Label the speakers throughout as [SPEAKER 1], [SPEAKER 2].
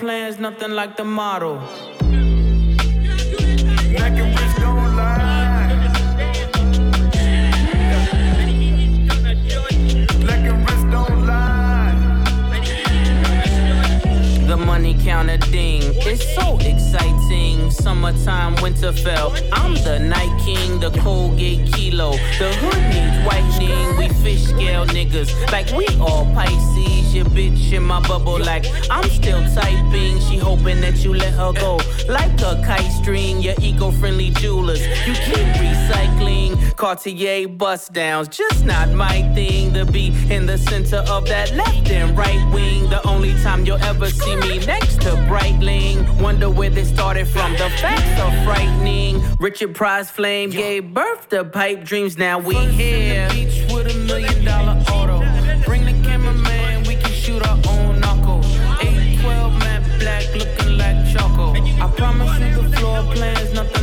[SPEAKER 1] plan's nothing like the model. Money counter ding. It's so exciting. Summertime, Winterfell. I'm the night king, the Colgate kilo. The hood needs whitening. We fish scale niggas like we all Pisces. Your bitch in my bubble like I'm still typing. She hoping that you let her go like a kite string. Your eco-friendly jewelers. You keep recycling. Cartier bust downs, just not my thing. To be in the center of that left and right wing. The only time you'll ever see me next to Breitling. Wonder where they started from. The facts are frightening. Richard Pryor's Flame gave birth to pipe dreams. Now we here.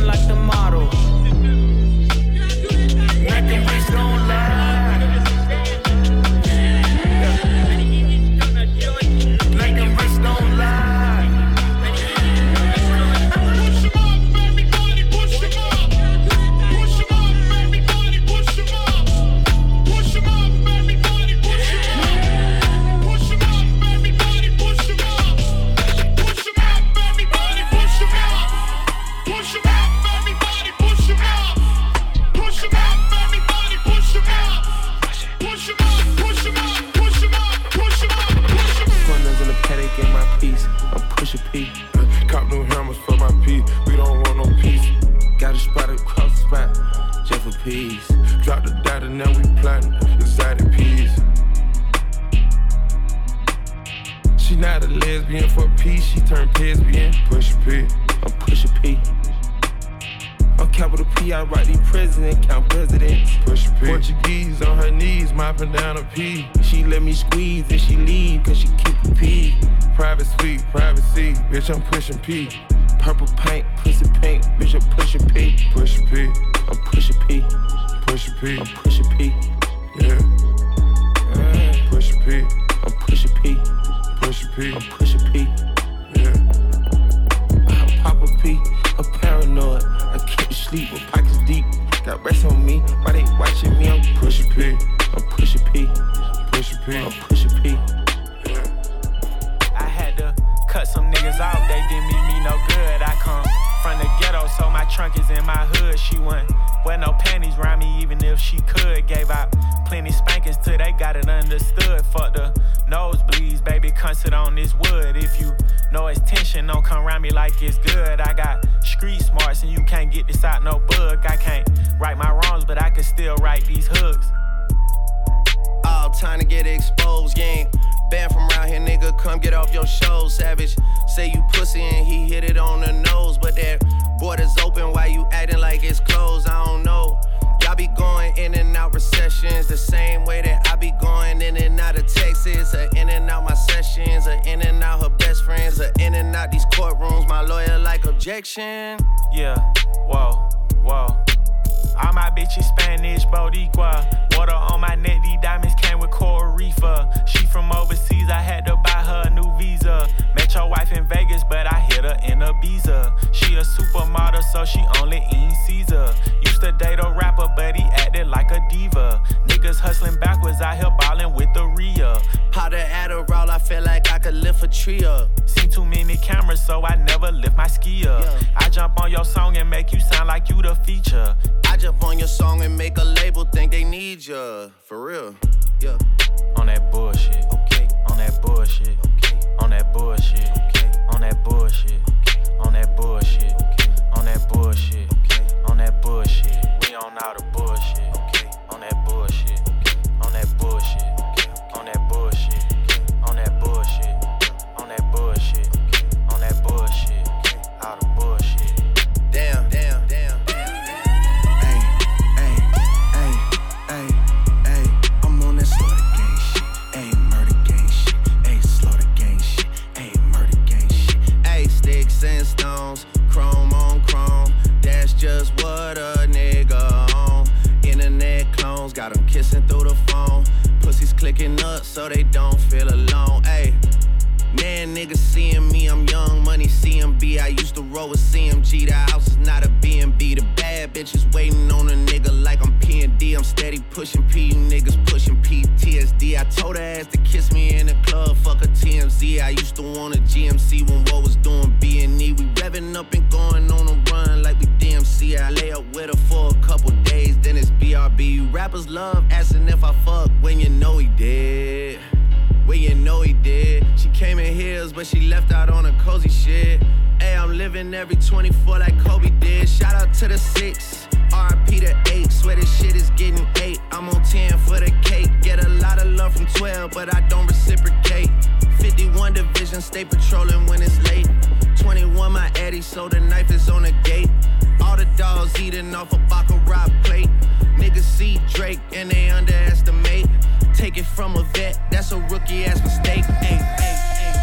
[SPEAKER 1] Like the model.
[SPEAKER 2] I'm pushing P.
[SPEAKER 3] Texas, or in and out my sessions, or in and out her best friends, or in and out these courtrooms. My lawyer like objection.
[SPEAKER 4] Yeah, whoa, whoa. All my bitches Spanish, Boricua. Water on my neck, these diamonds came with Coral. She from overseas, I had to buy her a new visa. Met your wife in Vegas, but I hit her in Ibiza. She a supermodel, so she only eat Caesar. Used to date a rapper, but he acted like a diva. Niggas hustling backwards, out here ballin' with the Rhea.
[SPEAKER 3] The Adderall, I feel like I could lift a tree up.
[SPEAKER 4] Seen too many cameras, so I never lift my ski up.
[SPEAKER 3] Yeah.
[SPEAKER 4] I jump on your song and make you sound like you the feature.
[SPEAKER 3] I jump on your song and make a label think they need ya. For real. Yeah.
[SPEAKER 4] On that bullshit. Okay. On that bullshit. Okay. On that bullshit. Okay. On that bullshit. Okay. On that bullshit. Okay. On that bullshit. Okay. On that bullshit. We on all the bullshit.
[SPEAKER 3] Clicking up so they don't feel alone. Hey, Man, niggas seeing me, I'm young money CMB. I used to roll with CMG. The house is not a BNB. The bad bitches waiting on a nigga like I'm PND. I'm steady pushing P, you niggas pushing PTSD. I told her ass to kiss me in the club, fuck a TMZ. I used to want a GMC when what was doing B and E. We revving up and going on a run like we DMC. I lay up with her for a couple days, then it's BRB. Rappers love asking if I fuck when you know he did when you know he did. She but she left out on a cozy shit. Hey, I'm living every 24 like Kobe did. Shout out to the six, RP to eight. Swear this shit is getting eight. I'm on 10 for the cake. Get a lot of love from 12, but I don't reciprocate. 51 division, stay patrolling when it's late. 21, my Eddie, so the knife is on the gate. All the dogs eating off a Baccarat plate. Niggas see Drake and they underestimate. Take it from a vet, that's a rookie ass mistake. Ay, ay,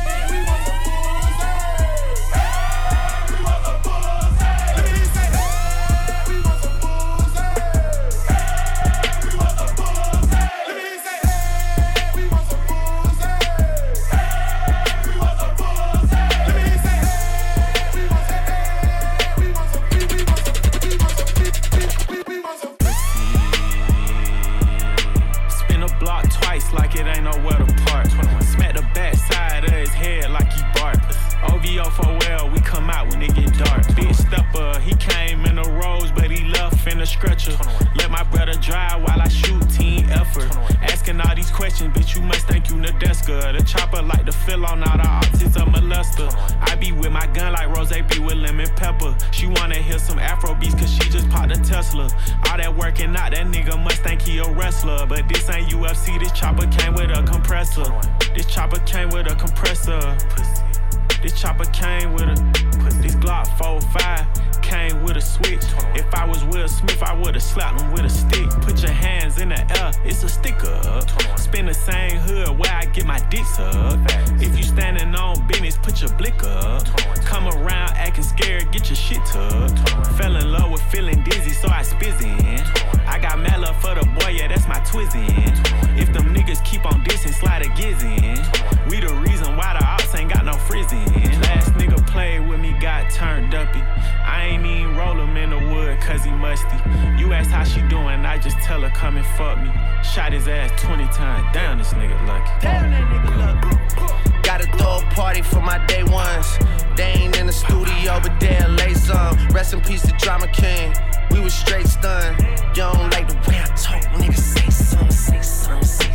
[SPEAKER 4] cause. You ask how she doing, I just tell her come and fuck me. Shot his ass 20 times, down this nigga lucky.
[SPEAKER 3] Damn that nigga lucky. Gotta throw a party for my day ones. They ain't in the studio, but they'll lay some. Rest in peace to Drama King. We was straight stunned. You don't like the way I talk, nigga. Say something, say something, say something,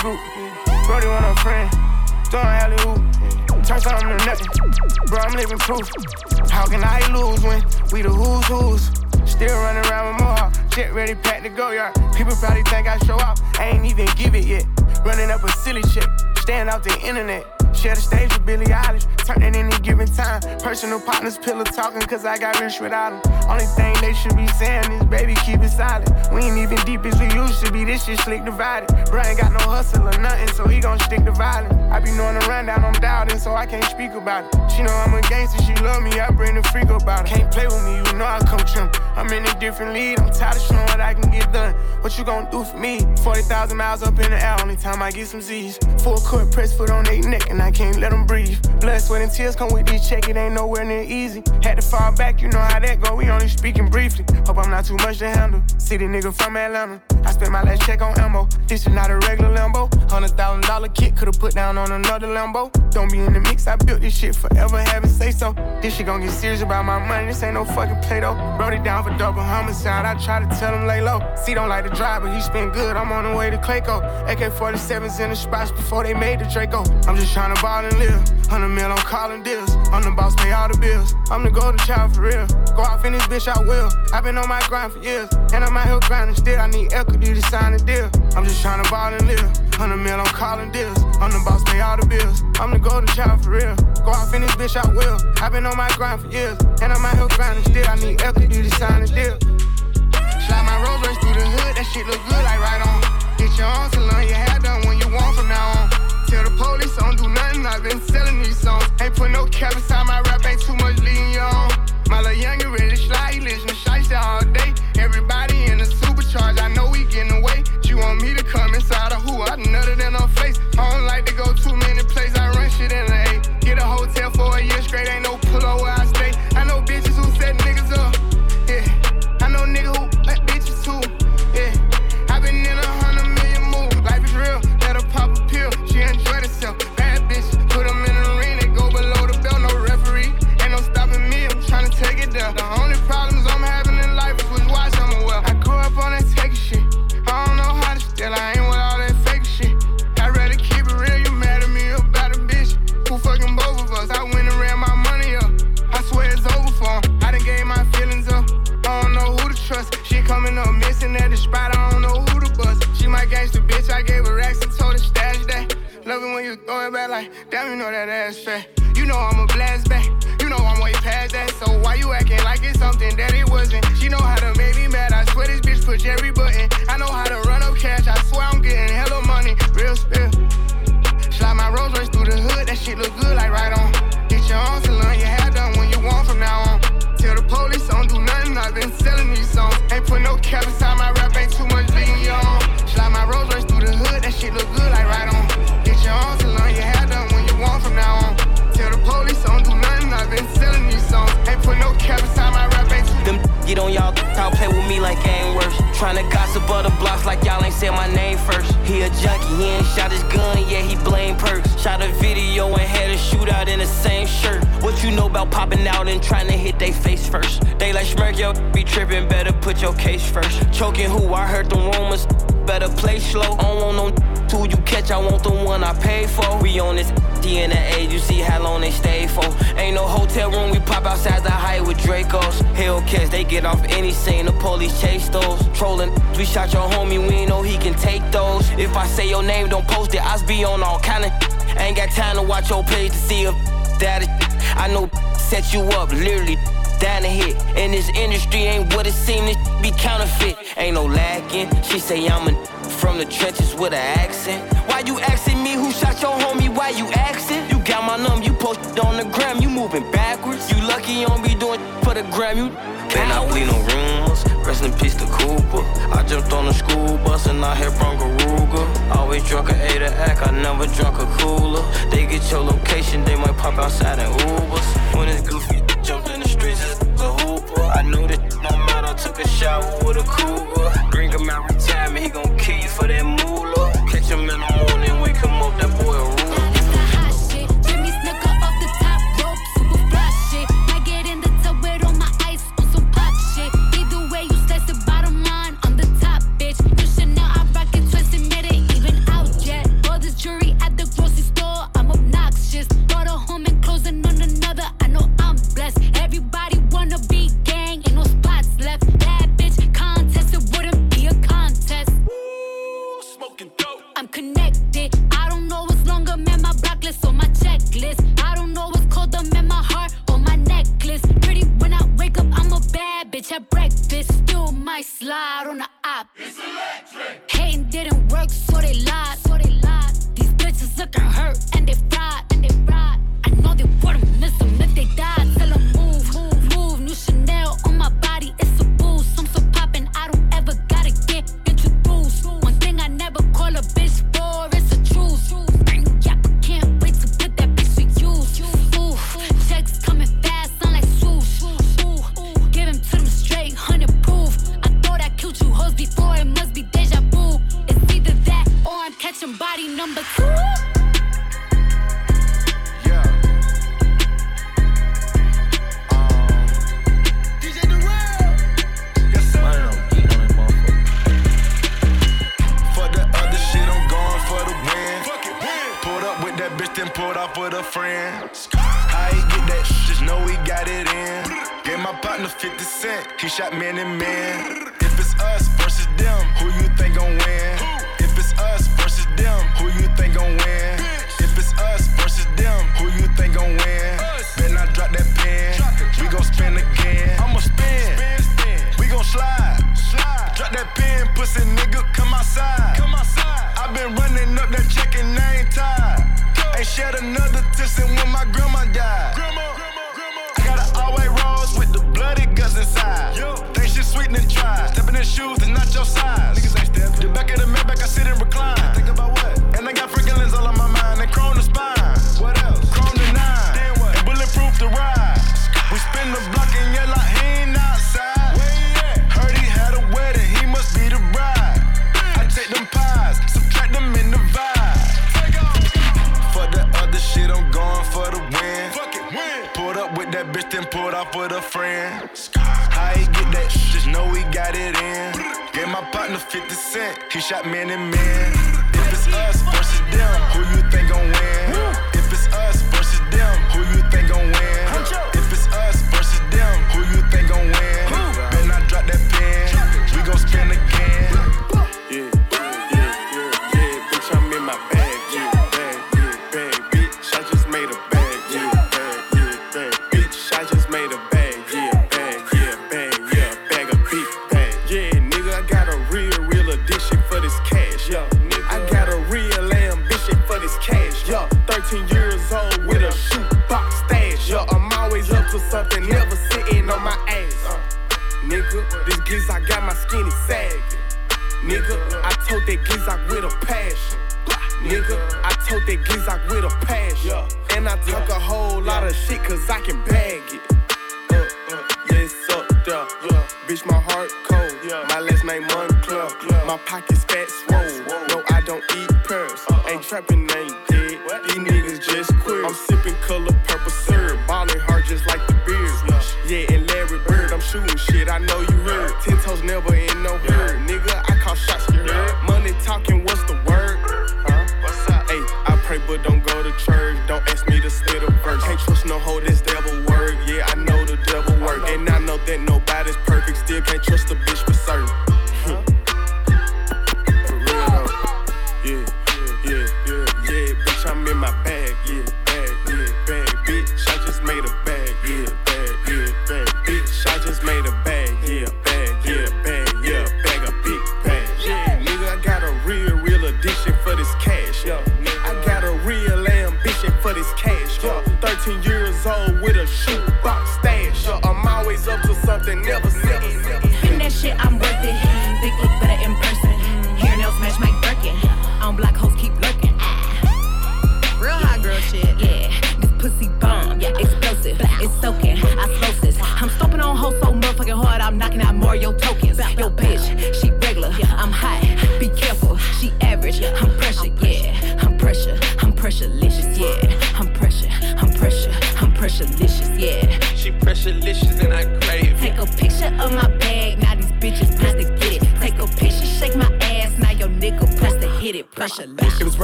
[SPEAKER 5] group. Brody want a friend, throwing alley hoop. Turn something to nothing, bro. I'm living proof. How can I lose when we the who's who's? Still running around with more shit ready, packed to go yard. People probably think I show up, I ain't even give it yet. Running up a silly shit, staying off the internet. Share the stage with Billie Eilish, turn any given time. Personal partners, pillow talking, cause I got rich without them. Only thing they should be saying is, baby, keep it solid. We ain't even deep as we used to be, this shit slick divided. Bro ain't got no hustle or nothing, so he gon' stick to violence. I be knowing the rundown, I'm doubting, so I can't speak about it. She know I'm a gangster, she love me, I bring the freak about it. Can't play with me, you know I come trim. I'm in a different league, I'm tired of showing what I can get done. What you gon' do for me? 40,000 miles up in the air, only time I get some Z's. Full court press foot on their neck, and I can't let them breathe. Blood, sweat, and tears come with this check, it ain't nowhere near easy. Had to fall back, you know how that go, we only speaking briefly. Hope I'm not too much to handle. City nigga from Atlanta. I spent my last check on ammo. This is not a regular Lambo. Hundred thousand dollar kit could've put down on another Lambo. Don't be in the mix, I built this shit forever, having say so. This shit gon' get serious about my money, this ain't no fucking play though. Wrote it down for double homicide, I try to tell him lay low. C don't like to drive, but he spin good, I'm on the way to Clayco. AK 47s in the spots before they made the Draco. I'm just trying to ball and live. 100 mil, I'm calling deals. I'm the boss, pay all the bills. I'm the golden child for real. Go off in this bitch, I will. I've been on my grind for years, and I'm out here grinding still. I need equity to sign a deal. I'm just trying to ball and live. 100 mil, I'm calling deals. I'm the boss, pay all the bills. I'm the golden child for real. Go off in this bitch, I will. I've been on my grind for years, and I'm out here grinding still. I need equity to sign a deal. Slide my Rolls Royce through the hood, that shit look good like right on. Get your to learn your hair done when you want from now on. Tell the police I don't do nothing, I've been selling these songs. Ain't put no cap inside my
[SPEAKER 6] like I ain't
[SPEAKER 7] worse. Tryna gossip other blocks like y'all ain't said my name first. He a junkie, he ain't shot his gun, yeah, he blame perks. Shot a video and had a shootout in the same shirt. What you know about popping out and trying to hit they face first? They like smirk, yo, be tripping, better put your case first. Choking who I heard the rumors, better play slow. I don't want no Two you catch, I want the one I pay for. We on this D and the A, you see how long they stay for. Ain't no hotel room, we pop outside the height with Dracos. Hellcats, they get off any scene, the police chase those. Trolling, we shot your homie, we ain't know he can take those. If I say your name, don't post it, I'll be on all kinda. Ain't got time to watch your page to see if that is. I know set you up, literally down to hit. And this industry ain't what it seems, be counterfeit. Ain't no lacking, she say I'm a from the trenches with an accent. Why you asking me who shot your homie? Why you asking? You got my number, you posted on the gram, you moving backwards. You lucky you don't be doing for the gram, you. Can I bleed no rumors? Rest in peace to Cooper. I jumped on the school bus and I hit from Garuga. Always drunk a A to act, I never drunk a cooler. They get your location, they might pop outside in Ubers. When it's goofy, jumped in the streets, it's a hooper. I knew that no matter, took a shower with a cougar. Bring them out for that moolah. Catch him in a
[SPEAKER 8] in. If it's
[SPEAKER 9] us versus them, who you think gon' win?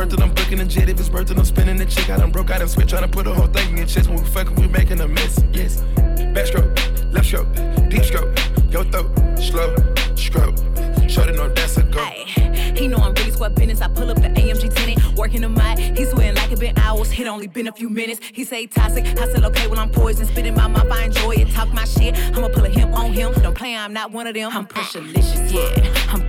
[SPEAKER 2] It's I'm booking a jet. If it's it, I'm spinning the chick. I done broke out and switch, trying to put a whole thing in chest. When we fucking, we making a mess. Yes. Backstroke, left stroke, deep stroke, your throat, slow stroke. Shorty know that's a go.
[SPEAKER 10] He know I'm really square business. I pull up the AMG tenant, working the mic. He sweating like it been hours. Hit only been a few minutes. He say toxic. I said okay, well I'm poison. Spitting my mouth, I enjoy it. Talk my shit. I'ma pull a him on him. Don't play, I'm not one of them. I'm pressurelicious, yeah. I'm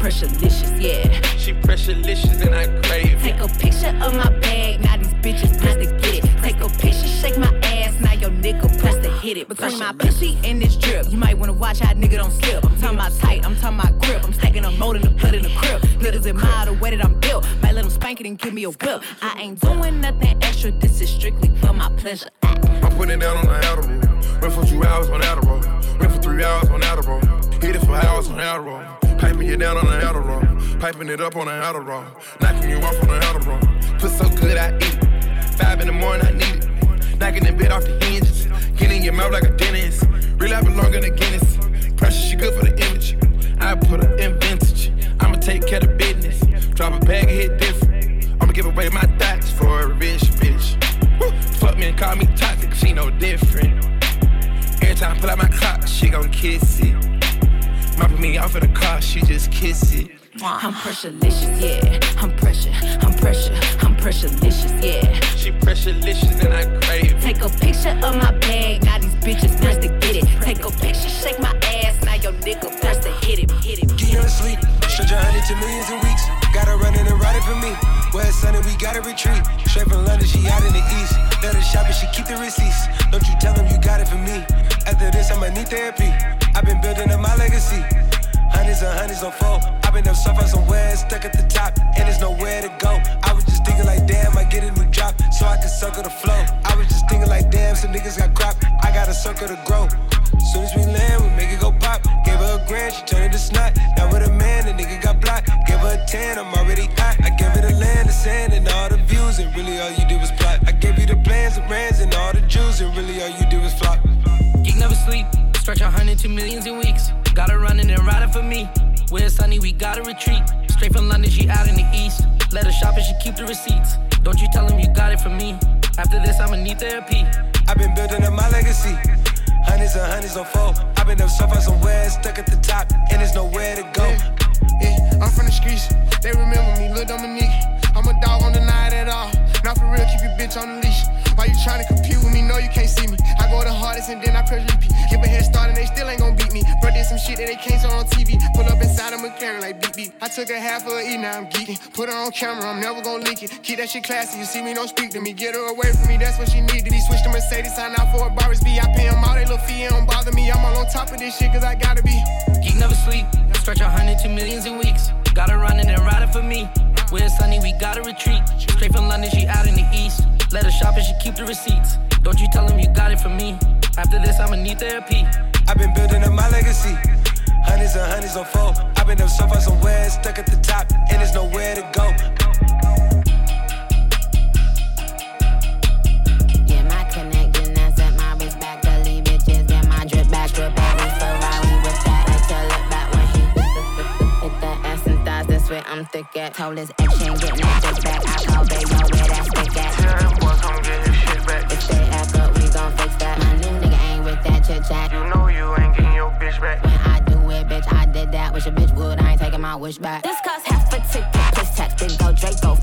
[SPEAKER 10] pressurelicious, yeah.
[SPEAKER 2] She pressurelicious and I crave
[SPEAKER 10] Take a picture of my bag, now these bitches press to get it. Take a picture, shake my ass, now your nigga press to hit it. Between my pussy and this drip, you might wanna watch how nigga don't slip. I'm talking about tight, I'm talking about grip. I'm stacking up more than the blood in the crib. Niggas admire the way that I'm built. Might let them spank it and give me a whip. I ain't doing nothing extra, this is strictly for my pleasure.
[SPEAKER 2] I'm putting it down on the Adderall. Went for two hours on Adderall. Went for three hours on Adderall. Hit it for hours on Adderall. Piping you down on the Adderall. Piping it up on the Adderall. Knocking you off on the Adderall. Put so good I eat it. Five in the morning I need it. Knocking the bed off the hinges. Get in your mouth like a dentist. Real longer than Guinness. Pressure she good for the image. I put her in vintage. I'ma take care of business. Drop a bag and hit different. I'ma give away my thoughts for a rich bitch. Woo. Fuck me and call me toxic, she no different. Every time I pull out my clock, she gon' kiss it. Mopping me off in the car, she just kiss it.
[SPEAKER 10] I'm pressurelicious, yeah. I'm pressure, I'm pressure, I'm pressurelicious, yeah.
[SPEAKER 2] She pressurelicious and I crave it.
[SPEAKER 10] Take a picture of my bag, now these bitches press to get it. Take a picture, shake my ass, now your nigga press to hit it, hit it.
[SPEAKER 11] Get no sleep. Stretch a hundred to millions in weeks. Got her running and riding for me. West Sunday, we gotta retreat. Straight from London, she out in the east. Let her shop and she keep the receipts. Don't you tell them you got it for me. After this, I'ma need therapy. I've been building up my legacy. Hundreds and hundreds on four. I've been up so far somewhere, stuck at the top, and there's nowhere to go. I was just thinking like, damn, I get a new drop, so I can circle the flow. I was just thinking like, damn, some niggas got crop. I got a circle to grow. Soon as we land, we make it go pop. Gave her a grand, she turned it to snot. Now with a man, the nigga got blocked. Gave her a 10, I'm already hot. I gave her the land, the sand, and all the views, and really all you did was plot. I gave you the plans, the brands, and all the jewels, and really all you did was flop.
[SPEAKER 12] Geek never sleep. Stretch a hundred to millions in weeks. Got her running and riding for me. Where it's sunny, we gotta retreat. Straight from London, she out in the east. Let her shop and she keep the receipts. Don't you tell him you got it from me. After this, I'ma need therapy.
[SPEAKER 11] I've been building up my legacy. Hundreds and hundreds on four. I've been up so far somewhere, stuck at the top, and there's nowhere to go.
[SPEAKER 5] Yeah, I'm from the streets. They remember me, Lil Dominique. I'm a dog on the night at all. Not for real, keep your bitch on the leash. Why you tryna compete with me? No, you can't see me. I go the hardest and then I press repeat. Give a head start and they still ain't gon' beat me. Bro, this some shit that they can't show on TV. Pull up inside a McLaren like beep beep. I took a half of E, now I'm geeking. Put her on camera, I'm never gonna leak it. Keep that shit classy, you see me, don't speak to me. Get her away from me, that's what she need. Did he switched to Mercedes, sign out for a Barbie's B? I pay him all they little fee, it don't bother me. I'm all on top of this shit, cause I gotta be.
[SPEAKER 1] Geek never sleep, stretch a hundred to millions in weeks. Got her running and riding for me. Where it's sunny, we gotta retreat. Straight from London, she out in the east. Let her shop and she keep the receipts. Don't you tell him you got it from me. After this, I'ma need therapy.
[SPEAKER 11] I've been building up my legacy. Hundreds and hundreds on four. I've been up so far somewhere, stuck at the top, and there's nowhere to go.
[SPEAKER 13] Told his ex she ain't getting that dick back. I call baby, yo, where that stick at?
[SPEAKER 5] Tell them boys come get his shit back.
[SPEAKER 13] If they act up, we gon' fix that. My new nigga ain't with that chit chat.
[SPEAKER 5] You know you ain't getting your bitch back.
[SPEAKER 13] When I do it, bitch, I did that. Wish a bitch would. I ain't taking my wish back. This cost half a ticket. Plus tax. Big go Draco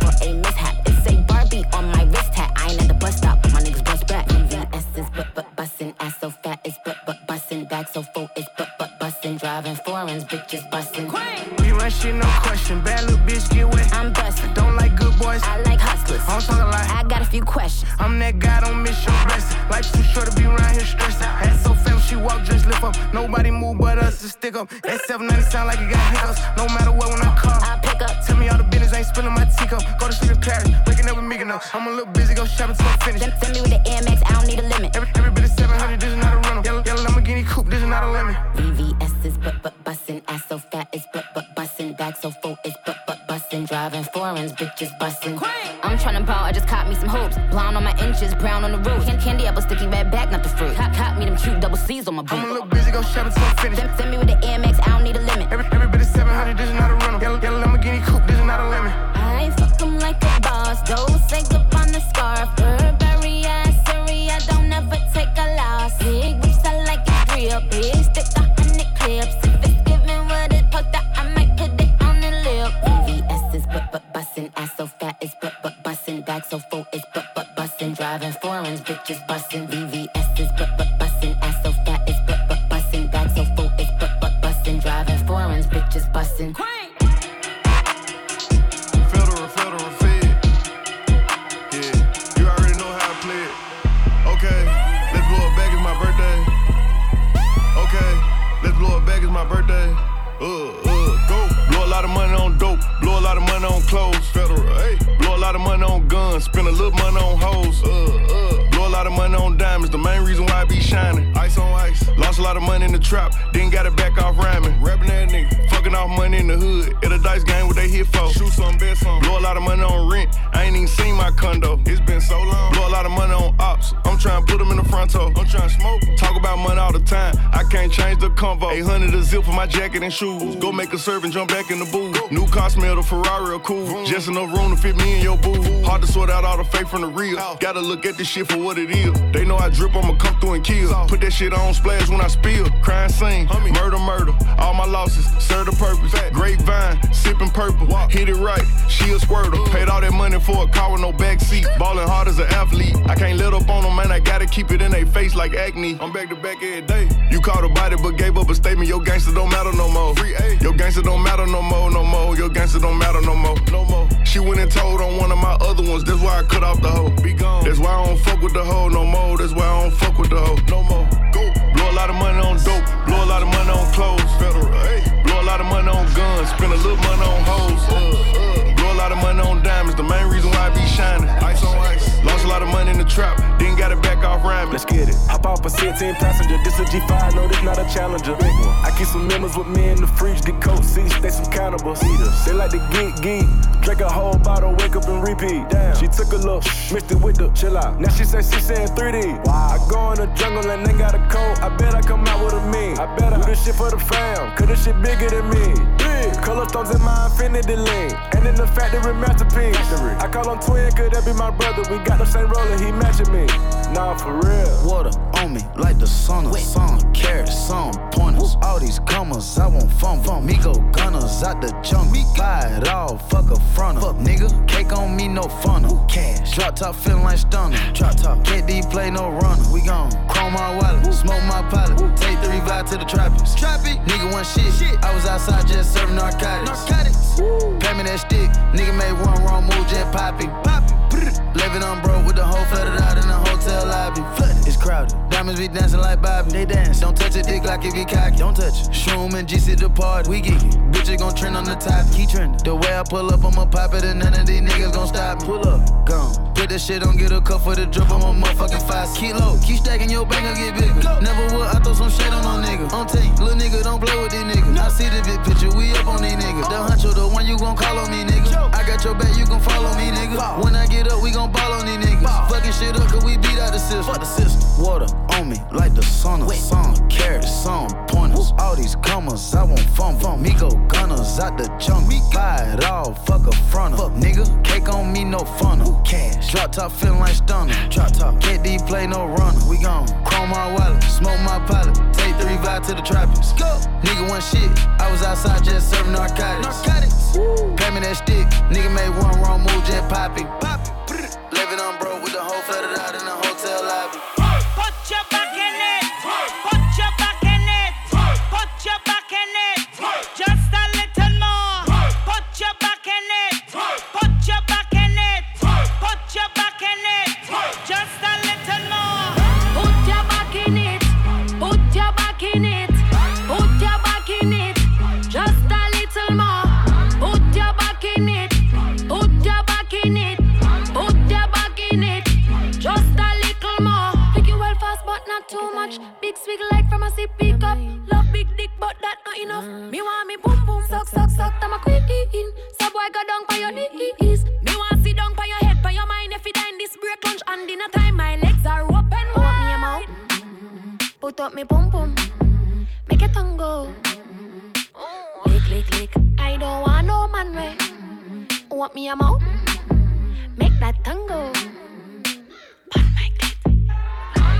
[SPEAKER 5] up. That 790 sound like it got hiccups. No matter what, when I call,
[SPEAKER 13] I pick up.
[SPEAKER 5] Tell me all the business, I ain't spilling my teacup. Go to sleep in Paris, waking up with me, no. I'm a little busy, go shopping till I'm finished.
[SPEAKER 13] Send, send me with the AMX, I don't need a limit.
[SPEAKER 5] Every, every bit of 700, this is not a rental. Yellow, yellow Lamborghini coupe, this is not a lemon.
[SPEAKER 13] VVS is but but bussin'. Ass so fat, it's but but bussin'. Back so full, it's but but bussin'. Driving foreigns, bitches bussin'. I'm tryna ball, I just caught me some hoops. Blonde on my inches, brown on the roof. Can- Candy
[SPEAKER 14] Okay, let's blow it back, it's my birthday. Okay, let's blow it back, it's my birthday. Uh, uh, go. Blow a lot of money on dope, blow a lot of money on clothes. Federal, hey. Blow a lot of money on guns, spend a little money on hoes. Uh, uh. A lot of money on diamonds, the main reason why I be shining. Ice on ice. Lost a lot of money in the trap, then got it back off rhyming. Rapping that nigga, fucking off money in the hood. At a dice game, what they hit for? Shoot some, bet some. Blow a lot of money on rent, I ain't even seen my condo. It's been so long. Blow a lot of money on ops, I'm trying to put them in the front toe. I'm trying to smoke. Talk about money all the time, I can't change the convo. 800 a zip for my jacket and shoes. Go make a serve and jump back in the booth. New car smell, the Ferrari are cool. Just enough room to fit me in your booth. Hard to sort out all the fake from the real. Gotta look at this shit for what it is. They know I drip, I'ma come through and kill. Put that shit on splash when I spill. Crime scene, murder, murder. All my losses serve the purpose. Grapevine, sipping purple. Hit it right, she a squirter. Paid all that money for a car with no back seat. Ballin' hard as an athlete. I can't let up on them, man. I gotta keep it in their face like acne. I'm back to back every day. You caught a body but gave up a statement. Your gangster don't matter no more. Your gangster don't matter no more, no more. Your gangster don't matter no more, no more. She went and told on one of my other ones. That's why I cut off the hoe. Be gone. That's why I don't fuck with the hoe no more. That's why I don't fuck with the hoe no more. Go. Blow a lot of money on dope. Blow a lot of money on clothes. Federal. Hey. Blow a lot of money on guns. Spend a little money on hoes. Uh, uh. Blow a lot of money on diamonds. The main reason why I be shining. Ice on ice. Lot of money in the trap. Then got it back off rhyming.
[SPEAKER 9] Let's get it. Hop off a 16 passenger. This a G5, no, this not a challenger. I keep some members with me in the fridge, the coat seats, they some cannibals. They like to geek, geek. Drink a whole bottle, wake up and repeat. Damn. She took a look, mixed it with the chill out. Now she say she saying 3D. Wow. I go in the jungle and they got a coat. I bet I come out with a mean. I bet I do this shit for the fam, cause this shit bigger than me. Big. Color stones in my infinity lane. And in the factory masterpiece. I call him twin, could that be my brother? We got the same roller, he matching me. Nah, for real.
[SPEAKER 15] Water on me like the sun of sun. Carrots, some pointers. All these commas, I want fun. Fun. Me go gunners out the junk. Me buy it all, fuck a front Fuck nigga, cake on me, no funnel. Cash. Drop top feeling like stunner. Drop top. Can't D play no runner. We gon' chrome my wallet, smoke my pilot. Take three vibe to the trappers. Trappy. Nigga one shit. shit. I was outside just serving narcotics. Narcotics. Woo. Pay me that stick. Nigga made one wrong move, just poppy. Poppy. Living on broke with the whole flooded out in the hotel lobby. Flooded. It's crowded. Diamonds be dancing like Bobby. They dance. Don't touch a dick like if you cocky. Don't touch it. Shroom and GC the party. We get it. Bitches gon' trend on the top. Keep trending. The way I pull up, I'ma pop it and none of these niggas gon' stop me. Pull up. Gone. Put that shit on, get a cup for the drip. I'm a motherfucking five. Keep low. Keep stacking your bank, i get bigger. Never would. I throw some shit on no nigga. On tape. Little nigga don't play with these niggas. I see the big picture. We up on these niggas. The huncho, the one you gon' call on me, nigga. I got your back, you gon' follow me, nigga. When I get up, we gon' ball on these niggas. Fucking shit up, cause we beat out the system. Fuck the system. Water on me like the sun of sun. Carrots, some pointers. All these commas, I want fun. fun. Me go gunners out the junk. Me buy it all, fuck a fronter. Fuck nigga, cake on me, no funnel. Cash. Drop top feeling like stunner. Drop top. Can't D play no runner. We gon' chrome my wallet, smoke my pilot. Take three vibe to the trappers. Go. Nigga one shit. I was outside just serving narcotics. Narcotics. Woo. Pay me that stick. Nigga made one wrong move, just poppy. Poppy.
[SPEAKER 16] Big swig like from a sip pick up. Love big dick, but that not enough. Me want me boom boom suck suck suck. I'm a queen. So boy go down by your knees. Me want sit down by your head, by your mind. If you dine this break lunch and dinner time, my legs are open. Want me a mouth. Put up me pum pum, make your tongue go. Lick, lick, lick. I don't want no man way. Want me a mouth, make that tongue go.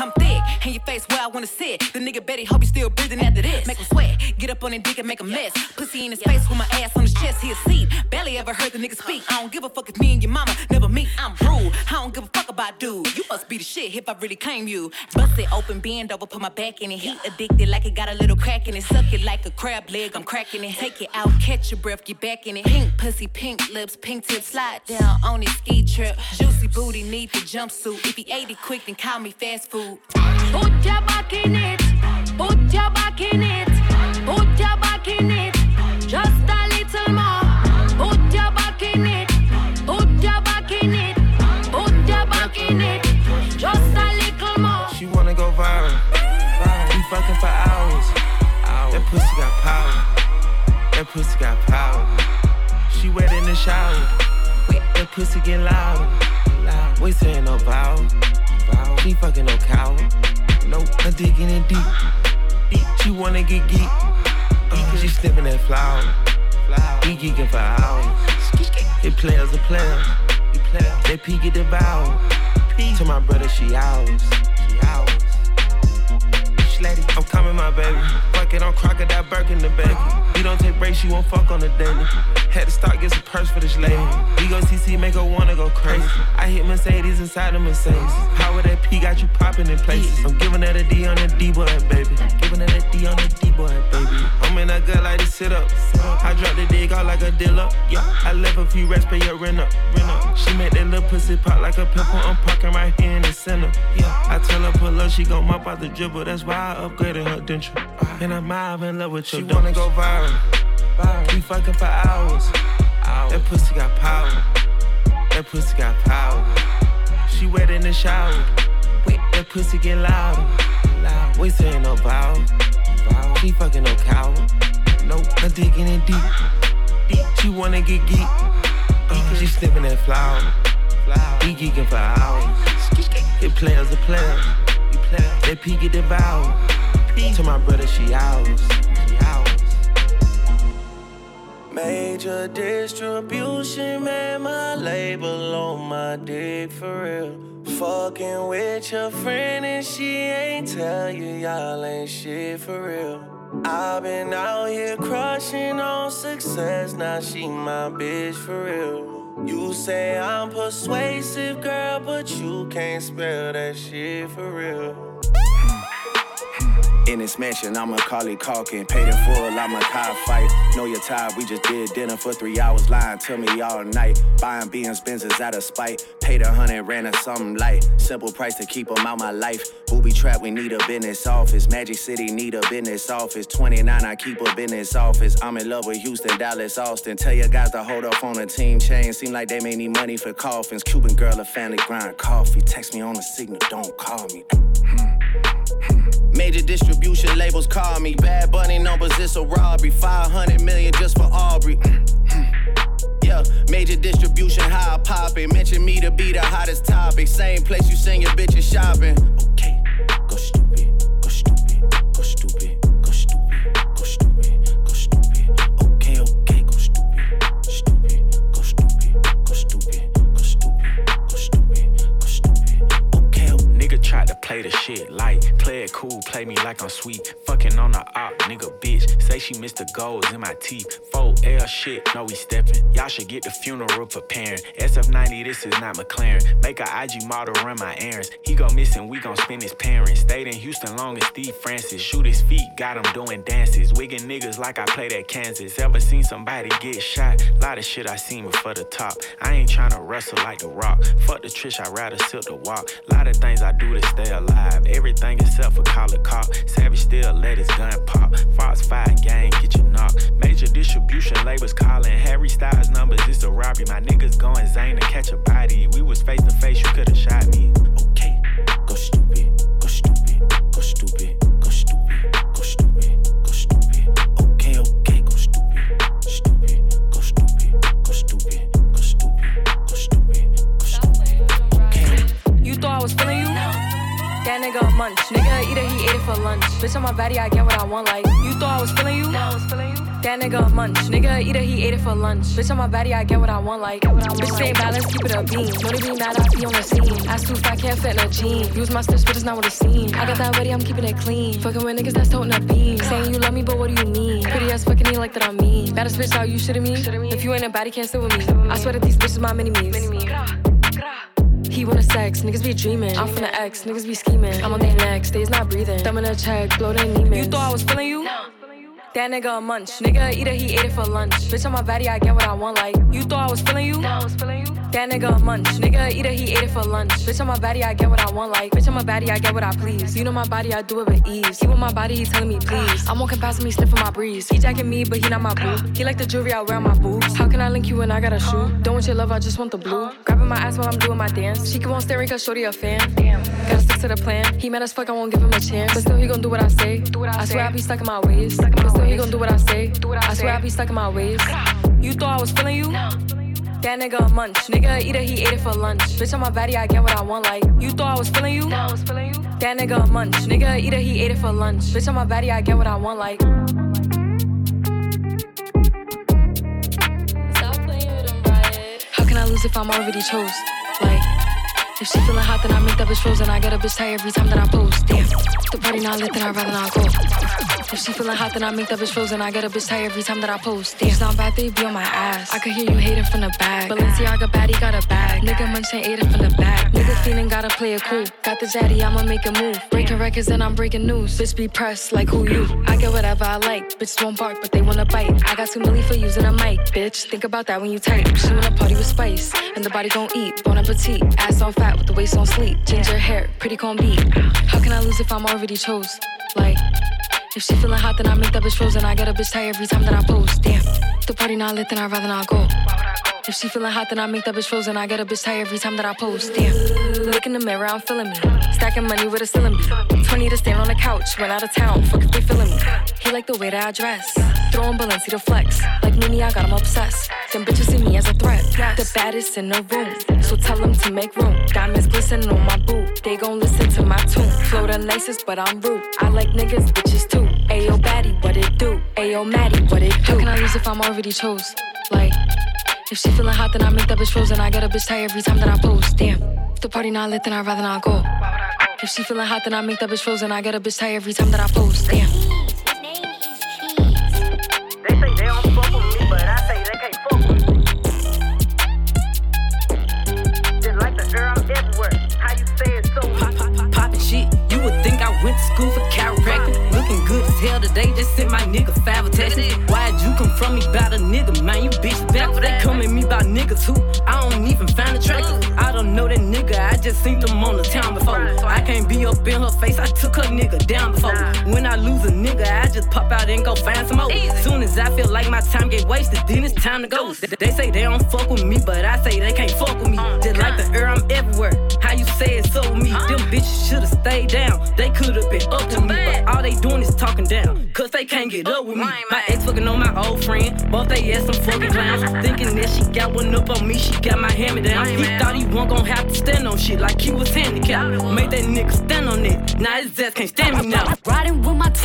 [SPEAKER 10] I'm thick, and your face where I wanna sit. The nigga Betty hope you still breathing after this. Make him sweat, get up on his dick and make a mess. Pussy in his face with my ass on his chest, he a seat. Barely ever heard the nigga speak. I don't give a fuck if me and your mama never meet. I'm rude, I don't give a fuck about dude. You must be the shit if I really claim you. Bust it open, bend over, put my back in it. He addicted like it got a little crack in it. Suck it like a crab leg, I'm cracking it. Take it out, catch your breath, get back in it. Pink pussy, pink lips, pink tip, slide down on his ski trip. Juicy booty, need the jumpsuit. If he ate it quick, then call me fast food.
[SPEAKER 16] Put your back in it. Put your back in it. Put your back in it. Just a little more. Put your back in it. Put your back in it. Put your back in it. Just a little more.
[SPEAKER 2] She wanna go viral. We fucking for hours. That pussy got power. That pussy got power. She wet in the shower. That pussy get. Loud. We saying no vowel. She fucking no cow. No, I'm digging it deep. Deep. She wanna get geek. Uh, she sniffing that flower. We geeking for hours. They players a players. They peek at the vow. To my brother, she ours. She ours. I'm coming, my baby. It, I'm crocodile Birkin the baby. You don't take breaks, you won't fuck on the daily. Had to start get some purse for this lady. We go CC, make her wanna go crazy. I hit Mercedes inside the Mercedes. How would that P got you popping in places? I'm giving that a D on the D boy, baby. Giving that a D on the D boy, baby. I'm in that gut like to sit up. I drop the dig out like a dealer. Yeah, I left a few rest, pay your rent up. Rent up. She make that little pussy pop like a pimple. I'm parking right here in the center. Yeah, I tell her pull up, she gon' mop out the dribble. That's why I upgraded her denture. And I'm out in love with your She wanna go viral. We fucking for hours. That pussy got power. That pussy got power. She wet in the shower. That pussy get louder. Loud. We saying no vowel. She fucking no cow. Nope, I'm digging it deep. deep. She wanna get geek. Uh, she sniffing that flower. We geeking for hours. It players a player. They peek at the bow. To my brother, she ours. She ours.
[SPEAKER 17] Major distribution, man, my label on my dick for real. Fucking with your friend and she ain't tell you y'all ain't shit for real. I've been out here crushing on success, now she my bitch for real. You say I'm persuasive, girl, but you can't spell that shit for real.
[SPEAKER 3] In this mansion, I'm Macaulay Culkin. Paid in full, I'm a car fight. Know your time, we just did dinner for three hours, lying to me all night. Buying BM's Benzes out of spite. Paid a hundred, ran a something light. Simple price to keep them out my life. Booby trap, we need a business office. Magic City need a business office. 29, I keep a business office. I'm in love with Houston, Dallas, Austin. Tell your guys to hold up on the team chain. Seem like they may need money for coffins. Cuban girl, a family grind coffee. Text me on the signal, don't call me. Hmm. Major distribution labels call me. Bad bunny numbers, it's a robbery. 500 million just for Aubrey. Mm, mm. yeah, major distribution, how I pop it. Mention me to be the hottest topic. Same place you send your bitches shopping.
[SPEAKER 4] Play the shit like play it cool, play me like I'm sweet. Fucking on the op, nigga bitch. Say she missed the goals in my teeth. 4L shit, no we steppin'. Y'all should get the funeral preparing. SF90, this is not McLaren. Make a IG model run my errands. He go missing, we gon' spend his parents. Stayed in Houston long as Steve Francis. Shoot his feet, got him doing dances. Wiggin' niggas like I played at Kansas. Ever seen somebody get shot? Lot of shit I seen before the top. I ain't tryna wrestle like the rock. Fuck the trish, I rather silk the walk. Lot of things I do to stay alive. Everything except for call a cop. Savage still let his gun pop. Fox 5 gang, get you knocked. Major distribution labels calling. Harry Styles numbers, it's a robbery. My niggas going Zane to catch a body. We was face to face, you could've shot me.
[SPEAKER 3] Okay, go stupid, go stupid, go stupid, go stupid, go stupid, go stupid. Okay, okay, go stupid, stupid, go stupid, go stupid, go stupid, go stupid, go stupid. Okay.
[SPEAKER 18] You thought I was feeling? That nigga a munch. Nigga eat it, he ate it for lunch. Bitch on my body, I get what I want. Like you thought I was feeling you? No, I was feeling you. That nigga a munch. Nigga eat it, he ate it for lunch. Bitch on my body, I get what I want. Like bitch stay balance, keep it a beam. Know they be mad, I be on the scene. Ass too fat, can't fit in a jean. Use my steps, but it's not what it seems. I got that ready, I'm keeping it clean. Fucking with niggas that's toting a beam. Saying you love me, but what do you mean? Pretty ass fucking me like that I'm mean. Baddest bitch, are you shitting me? If you ain't a body, can't sit with me. I swear that these bitches my mini me's. He wanna sex, niggas be dreaming. I'm from the X, niggas be scheming. I'm on their necks, they's not breathing. Thumb in a check, blow their Neiman. You thought I was feeling you? That nigga a munch. Nigga eat it, he ate it for lunch. Bitch on my body, I get what I want. Like you thought I was feeling you? Nah, I was feeling you. That nigga a munch. Nigga eat it, he ate it for lunch. Bitch on my body, I get what I want. Like bitch on my body, I get what I please. You know my body, I do it with ease. He with my body, he telling me please. I'm walking past him, he sniffing my breeze. He jacking me, but he not my boo. He like the jewelry I wear on my boobs. How can I link you when I got a shoe? Don't want your love, I just want the blue. Grabbing my ass while I'm doing my dance. She keep on staring cause shorty a fan. Damn. Gotta stick to the plan. He mad as fuck, I won't give him a chance. But still he gon' do what I say. I swear I be stuck in my ways. stuck But still he gon' do what I say. I swear I be stuck in my ways. You thought I was feeling you? That nigga a munch. Nigga eat it, he ate it for lunch. Bitch on my body, I get what I want. Like you thought I was feeling you? i was feeling you That nigga a munch. Nigga eat it, he ate it for lunch. Bitch on my body, I get what I want. Like. How can I lose if I'm already chose? If she feeling hot, then I make that bitch frozen. I get a bitch tired every time that I post. Damn, the party not lit, then I'd rather not go. If she feeling hot, then I make that bitch frozen. I get a bitch tired every time that I post. Damn, it's not bad, they be on my ass. I could hear you hating from the back. Balenciaga baddie got a bag. Nigga munching ate it from the back. Nigga feeling gotta play it cool. Got the zaddy, I'ma make a move. Breaking records, and I'm breaking news. Bitch be pressed like who you? I get whatever I like. Bitch won't bark, but they wanna bite. I got too milli for using a mic. Bitch, think about that when you type. She wanna party with spice, and the body gon' eat. Bon appetit, ass on fat with the waist on sleep. Ginger hair, pretty con beat. How can I lose if I'm already chose? Like. If she feeling hot, then I make that bitch frozen. I get a bitch tired every time that I post. Damn, the party not lit, then I'd rather not go.
[SPEAKER 19] If she feeling hot, then I make that bitch frozen. I get a bitch tired every time that I post. Damn. Look in the mirror, I'm feeling me. Stacking money with a ceiling 20 to stand on the couch, went out of town. Fuck if they feeling me. He like the way that I dress. Throwing Balenci to flex. Like Nini, I got him obsessed. Them bitches see me as a threat. The baddest in the room. So tell them to make room. Diamonds glistening on my boot. They gon' listen to my tune. Flow the nicest, but I'm rude. I like niggas, bitches too. Ayo, baddie, what it do? Ayo, Maddie, what it do? How can I lose if I'm already chose? Like, if she feeling hot, then I make that bitch frozen. I get a bitch tired every time that I post. Damn. If the party not lit, then I'd rather not go. If she feeling hot, then I make that bitch frozen. I get a bitch tired every time that I post. Damn.
[SPEAKER 12] Wasted, then it's time to go. They- say they don't fuck with me, but I say they can't fuck with me. Just like the air, I'm everywhere. How you say it so with me? Them bitches should've stayed down. They could've been up to me, but all they doing is talking down. Cause they can't get up with me. My ex fucking on my old friend. Both they ass some fucking clowns. Thinking that she got one up on me, she got my hammer me down. He thought he wasn't gonna have to stand on shit like he was handicapped. Made that nigga stand on it. Now his ass can't stand me now.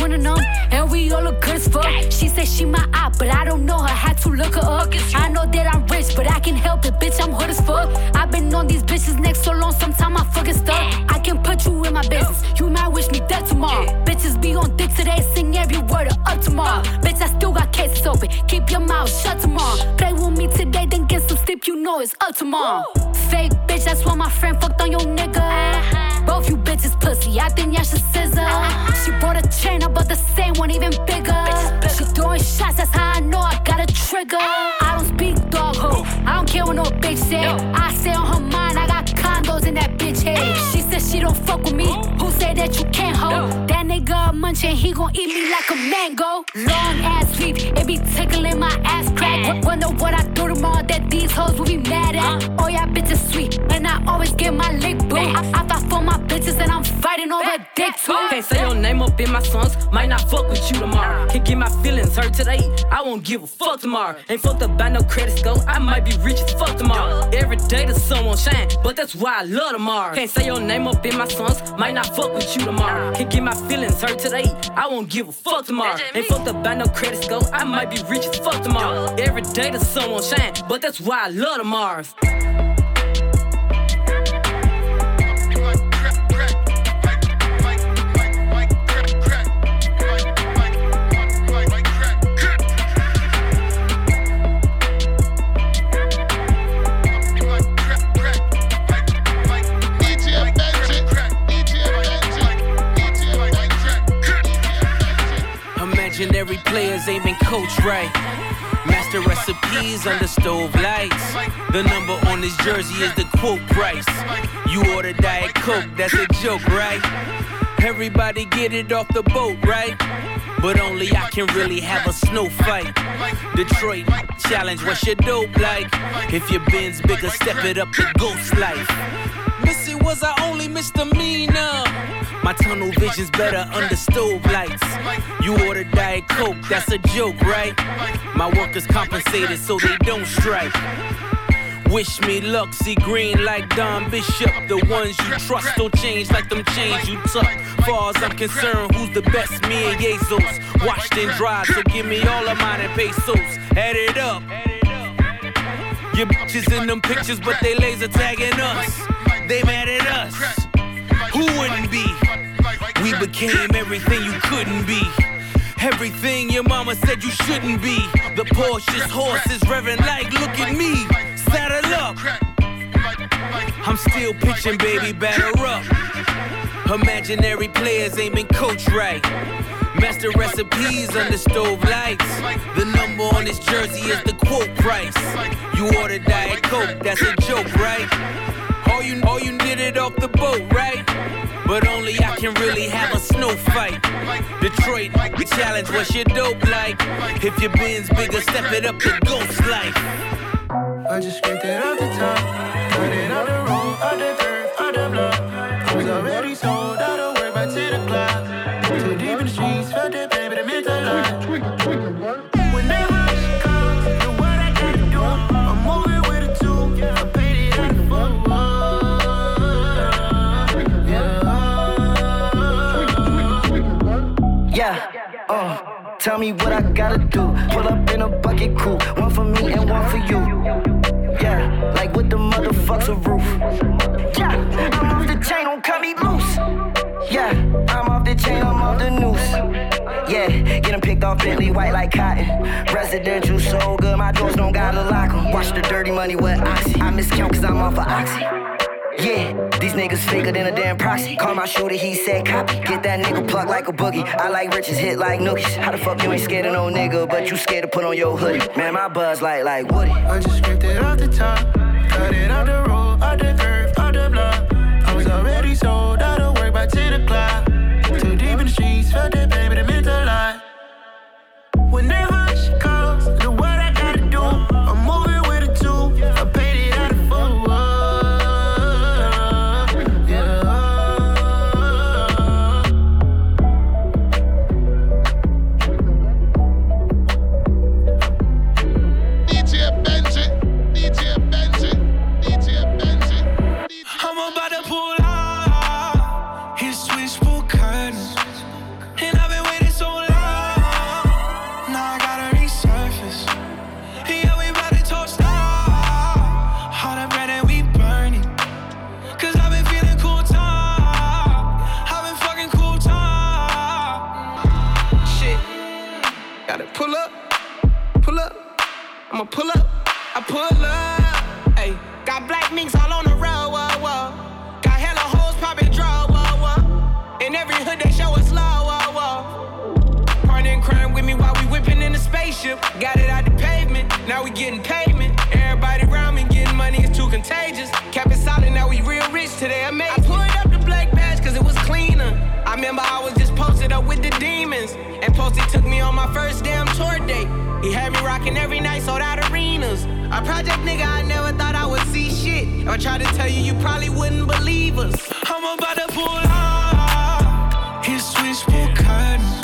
[SPEAKER 7] And we all look good as fuck. She said she my op, but I don't know her. Had to look her up. I know that I'm rich, but I can help it, bitch. I'm hood as fuck. I've been on these bitches neck so long, sometimes I fucking stuck. I can put you in my business. You might wish me dead tomorrow. Bitches be on dick today, sing every word of up tomorrow. Bitch, I still got cases open. Keep your mouth shut tomorrow. Play with me today, then get some sleep. You know it's up tomorrow. Fake bitch, that's why my friend fucked on your nigga. Both you bitches pussy, I think y'all should scissor. She bought a chain, I bought the same one, even bigger. She throwing shots, that's how I know I got a trigger. I don't speak dog ho, I don't care what no bitch say. I say on her mind, I got condos in that bitch head. She said she don't fuck with me. Who say that you can't hold? That nigga a munchin', he gon' eat me like a mango. Long ass sweep, it be tickling my ass crack. Wonder what I do tomorrow that these hoes will be mad at. Oh yeah, bitches sweet, and I always get my lick boo. I, I fighting over dick too.
[SPEAKER 12] Can't say your name up in my songs, might not fuck with you tomorrow. Can't get my feelings hurt today, I won't give a fuck tomorrow. Ain't fucked up by no credit score, I might be rich as fuck tomorrow. Every day the sun won't shine, but that's why I love tomorrow. Can't say your name up in my songs, might not fuck with you tomorrow. Can't get my feelings hurt today, I won't give a fuck tomorrow. Ain't fucked up by no credit score, I might be rich as fuck tomorrow. Every day the sun won't shine, but that's why I love tomorrow.
[SPEAKER 1] Imaginary players been coached right. Master recipes under stove lights. The number on this jersey is the quote price. You order Diet Coke, that's a joke, right? Everybody get it off the boat, right? But only I can really have a snow fight. Detroit challenge, what's your dope like? If your bin's bigger, step it up to ghost life. Missy was our only misdemeanor. My tunnel vision's better under stove lights. You order Diet Coke, that's a joke, right? My workers compensated so they don't strike. Wish me luck, see green like Don Bishop. The ones you trust don't change like them chains you tuck. Far as I'm concerned, who's the best? Me and Jesus. Washed and dried, so give me all of mine and pesos. Add it up. Your bitches in them pictures, but they laser tagging us. They mad at us. Who wouldn't be? We became everything you couldn't be. Everything your mama said you shouldn't be. The Porsche's horse is revving like, look at me. Saddle up. I'm still pitching, baby, batter up. Imaginary players ain't been coached right. Master recipes under stove lights. The number on this jersey is the quote price. You order Diet Coke, that's a joke, right? You, all oh, you did it off the boat, right? But only I can really have a snow fight. Detroit, the challenge, what's your dope like? If your bin's bigger, step it up to ghost life.
[SPEAKER 5] I just scraped it off the top. put it on the road, off the curb, off the block. I was already sold
[SPEAKER 20] tell me what I gotta do. Pull up in a bucket crew, one for me and one for you. Yeah, like with the motherfucks a roof. Yeah, I'm off the chain, don't cut me loose. Yeah, I'm off the chain, I'm off the noose. Yeah, getting picked off Bentley white like cotton. Residential so good, my doors don't gotta lock 'em. Watch the dirty money with oxy. I miscount cause I'm off of oxy. Yeah, these niggas faker than a damn proxy. Call my shooter, he said copy. Get that nigga plucked like a boogie. I like riches, hit like nookies. How the fuck you ain't scared of no nigga, but you scared to put on your hoodie? Man, my buzz like like Woody.
[SPEAKER 5] I just scraped it off the top. Cut it off the road, off the curve, off the block. I was already sold out of work by 10 o'clock. Too deep in the streets, felt that it meant a lot. Whenever contagious. Kept it solid, now we real rich today. I made I pulled up the black badge cause it was cleaner. I remember I was just posted up with the demons. And Posty took me on my first damn tour date. He had me rocking every night, sold out arenas. A project nigga, I never thought I would see shit. If I tried to tell you, you probably wouldn't believe us.
[SPEAKER 11] I'm about to pull out his switchboard curtains. And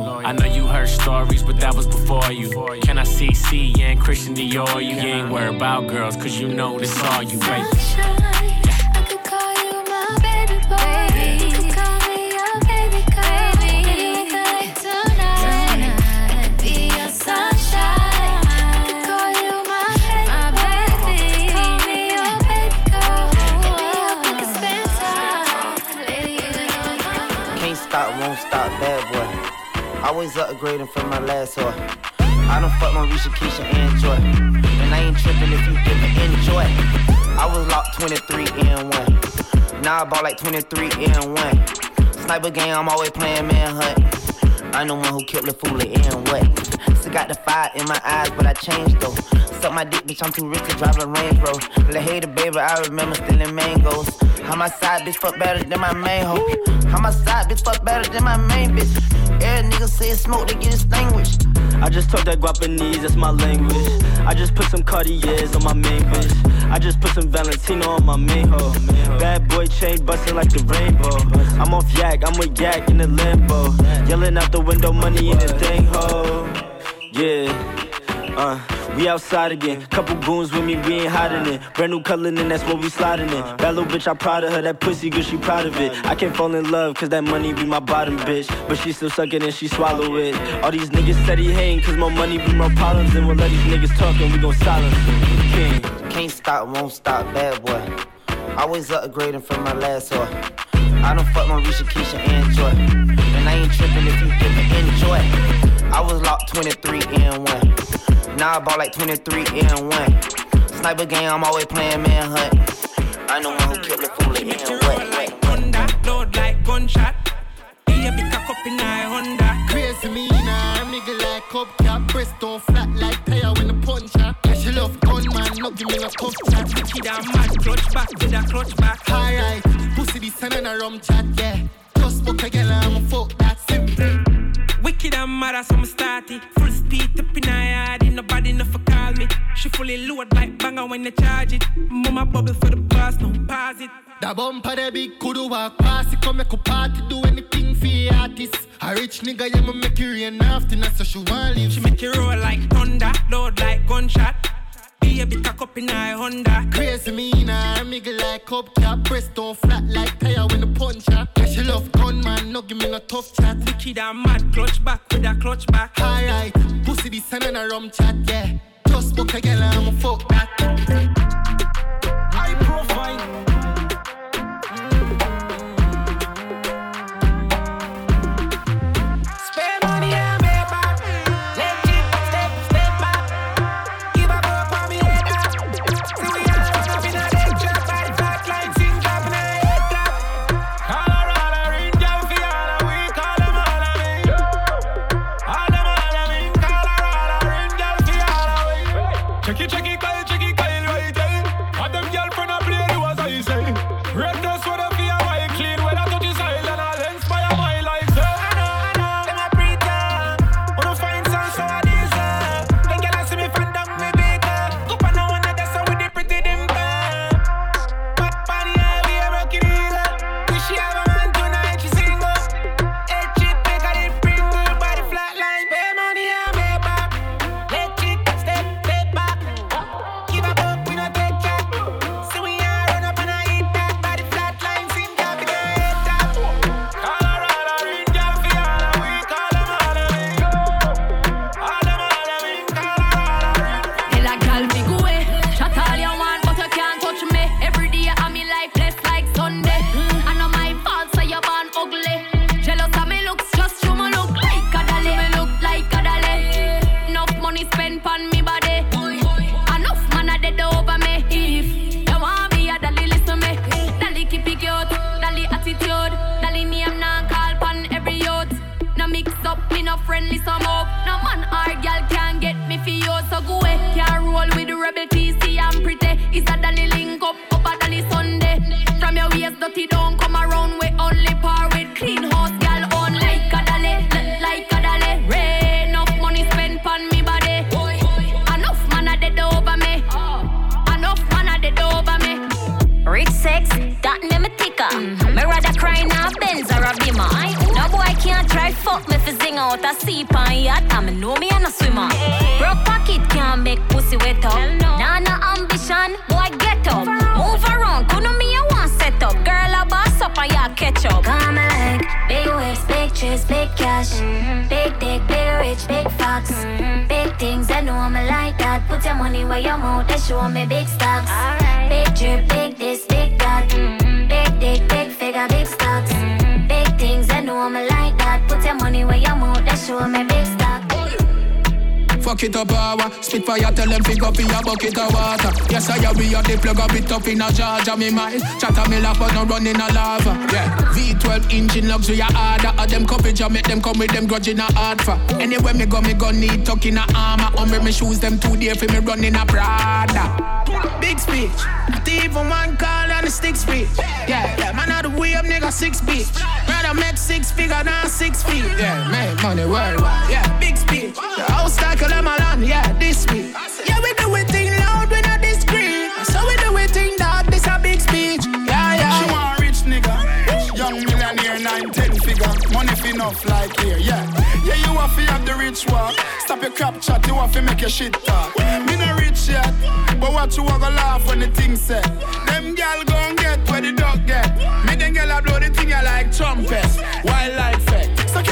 [SPEAKER 21] I know you heard stories, but that was before you. Can I see C and Christian Dior? You ain't worried about girls, cause you know this all you, baby.
[SPEAKER 20] Always upgrading from my last whore. I don't fuck my Risha, Keisha, and Joy. And I ain't tripping if you didn't enjoy. I was locked 23 and 1. Now I bought like 23 and 1. Sniper game, I'm always playing manhunt. I'm the one who killed the fool and what? Still got the fire in my eyes, but I changed though. Suck my dick, bitch, I'm too rich to drive a Range Rover. Let hater, baby, I remember stealing mangoes. How my side bitch fuck better than my main hoe. How my side bitch fuck better than my main bitch. Every nigga say smoke, they get extinguished.
[SPEAKER 22] I just talk that Guapanese, that's my language. I just put some Cartiers on my main bitch. I just put some Valentino on my main hoe. Bad boy chain busting like the rainbow. I'm off yak, I'm with yak in the limbo. Yelling out the window, money in the thing ho. Yeah. Uh, We outside again. Couple goons with me, we ain't hiding it. Brand new color, and that's what we sliding in. That little bitch, I proud of her. That pussy good, she proud of it. I can't fall in love, cause that money be my bottom bitch. But she still suck it and she swallow it. All these niggas said he hating, cause more money be my problems. And we'll let these niggas talk and we gon' silence. King.
[SPEAKER 23] Can't stop, won't stop, bad boy. Always upgrading from my last whore. I don't fuck Marisha, Keisha, and Joy. And I ain't tripping if you didn't enjoy. I was locked 23 and 1. Now I bought like 23 and 1. Sniper game, I'm always playing manhunt. I know one who killed the fool and what.
[SPEAKER 24] Honda, load like gunshot. Yeah, pick a cup in my Honda.
[SPEAKER 25] Crazy me now, nigga like hubcap, breast don't flat like tire when the punch her. Yeah, she love gunman, not give me no tough chat.
[SPEAKER 24] The kid a mad clutch back with a clutch back.
[SPEAKER 25] Alright, pussy this and a rum chat, yeah. Just book a girl, I'm a fuck that simple.
[SPEAKER 24] Wicked and mad as I'm started. Full speed up in her yard, ain't nobody enough for call me. She fully load like banger when they charge it. Mama bubble for the boss, no pause it.
[SPEAKER 25] That bumper the big could walk past it, come make a party, do anything for the artist. A rich nigga, yeah, me make it rain often, so she want live.
[SPEAKER 24] She make it roll like thunder, load like gunshot. Baby, cock up in her Honda.
[SPEAKER 25] Crazy me now, nigga like hubcap, breast don't flat like tire when the punch her. Yeah, she love gunman, no give me no tough chat.
[SPEAKER 24] The kid a mad clutch back with a clutch back.
[SPEAKER 25] Alright, pussy this and a rum chat, yeah. Just book a girl, I'm a fuck that.
[SPEAKER 24] High profile.
[SPEAKER 26] Bucket of water. Yes, I have be a the plug a bit up in a Georgia, me mind. Chatter me laugh, but no running a lava. Yeah, V12 engine luxury harder. Of them coverage, I make them come with them grudge in a hard for. Anywhere me go, me go need tuck in a armor. On me, me shoes them too dear for me running a Prada. Big speech, not even one call and a stick speech. Yeah, yeah, man, out the way up, nigga, six feet. Rather make six figure than six feet. Yeah, make money worldwide. Yeah, big speech. The house like
[SPEAKER 27] Stop your crap chat, you want fi make your shit talk. Me no rich yet, but what you want to laugh when the thing said. Them gal gon' get where the dog get. Me them gal blow the thing I like trumpet. Wildlife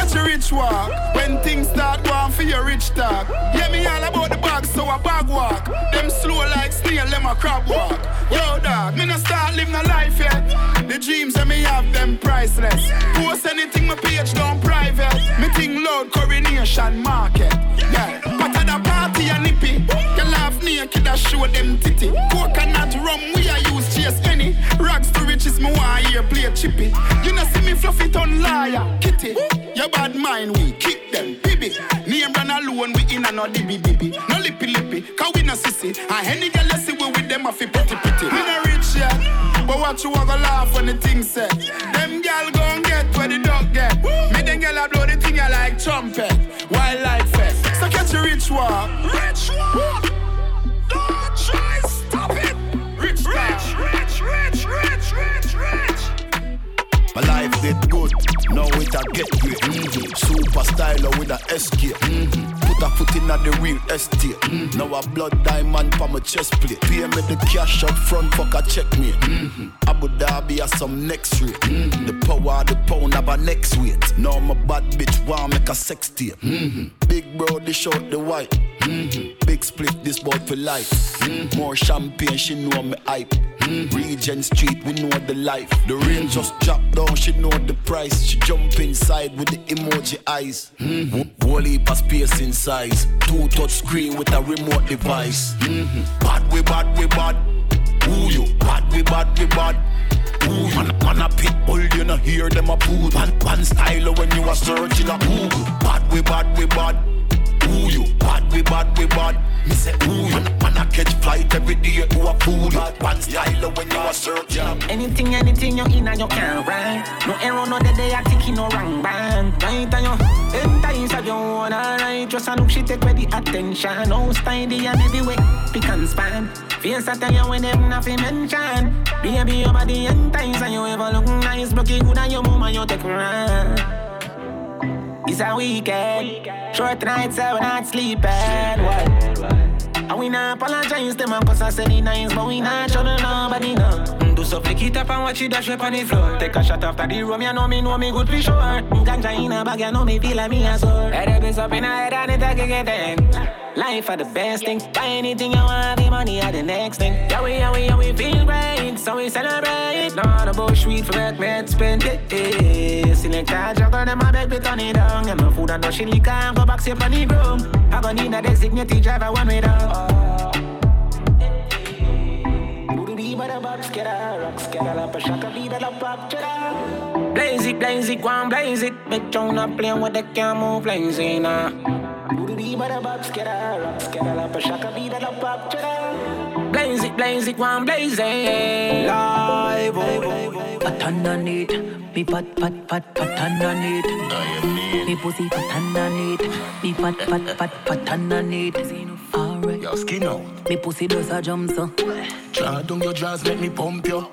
[SPEAKER 27] catch a rich walk when things start going for your rich talk. Yeah, me all about the bag, so I bag walk. Them slow like snail, them a crab walk. Yo, dog, me no start living no life yet. The dreams that me have them priceless. Post anything my page down private. Me think loud coronation market. Yeah, but at the party a nippy. Naked, I show them titty. Coconut rum, we a use chase any. Rags to riches, me want hear play chippy. You know see me fluffy ton liar, kitty. Your bad mind, we kick them, baby. Name run alone, we in a no dibby dibby. No lippy lippy, cause we no sissy. And any girl you see we with them, I feel pretty pretty. We no rich yet, but what you want to laugh when the thing said. Them gal gon' get where the dog get. Me them gal a blow the thing I like trumpet. Wildlife fest, so catch a rich walk. Rich walk.
[SPEAKER 15] My life did good, now it a get great. Mm-hmm. Super styler with a escape. Mm-hmm. Put a foot in the real estate. Mm-hmm. Now a blood diamond for my chest plate. Pay me the cash up front, fuck a check me. Mm-hmm. Abu Dhabi has some next rate. Mm-hmm. The power the pound have a next weight. Now my bad bitch want make a sex tape. Big bro, dish out the white. Big split, this boy for life. More champagne, she know me hype. Regent Street, we know the life. The rain just dropped down, she know the price. She jump inside with the emoji eyes. Heap of space in size. Two touch screen with a remote device. Mm-hmm. Bad we bad we bad. Who you? Bad we bad we bad. You? Man, man a pit bull, you know hear them a poo. One, one style when you are searching a Google. Bad we bad we bad. Who you? Bad we bad we bad. Me say who you? Man, a catch flight every day to a fool. Bad one style when you are searching.
[SPEAKER 28] Anything, anything you in and you can't run. No error, no the day I you no wrong band. Right and you, that you wanna right. Just a look, she take the attention. No style and everywhere, pick and span. Face a tell you when them nothing mention. Baby, your body and times and you ever look nice. It good and your mama you take run. It's a weekend. Short nights, so we not sleeping. What? And we not apologize them and cause I said it nice, but we not show nobody no. Do so flick it up and watch it dash up on the floor. Take a shot after the room, you know me, know me good for sure. Ganja in a bag, you know me feel like me a sore. Head up is up in a head and it a get them. Life are the best thing. Buy anything you want, the money are the next thing. Yeah, we, yeah, we, yeah, we feel great, so we celebrate. Not a bush sweet for that man spend it. Select a juggle, them a beg me turn it down. Get my food and no shit, liquor, go back safe on the room. I gon' need a designated driver one way down. Blaze it, blaze it, go and blaze it. Make John not playing with the can't move lazy now. Blaze it, blaze it, go and blaze it. Live, oh, oh, oh.
[SPEAKER 29] Pat underneath, me pat pat pat pat underneath. Me pussy pat underneath, me pat pat pat pat underneath.
[SPEAKER 15] Your skin out.
[SPEAKER 29] me pussy does a jump so.
[SPEAKER 15] Draw down your jaws, make me pump you.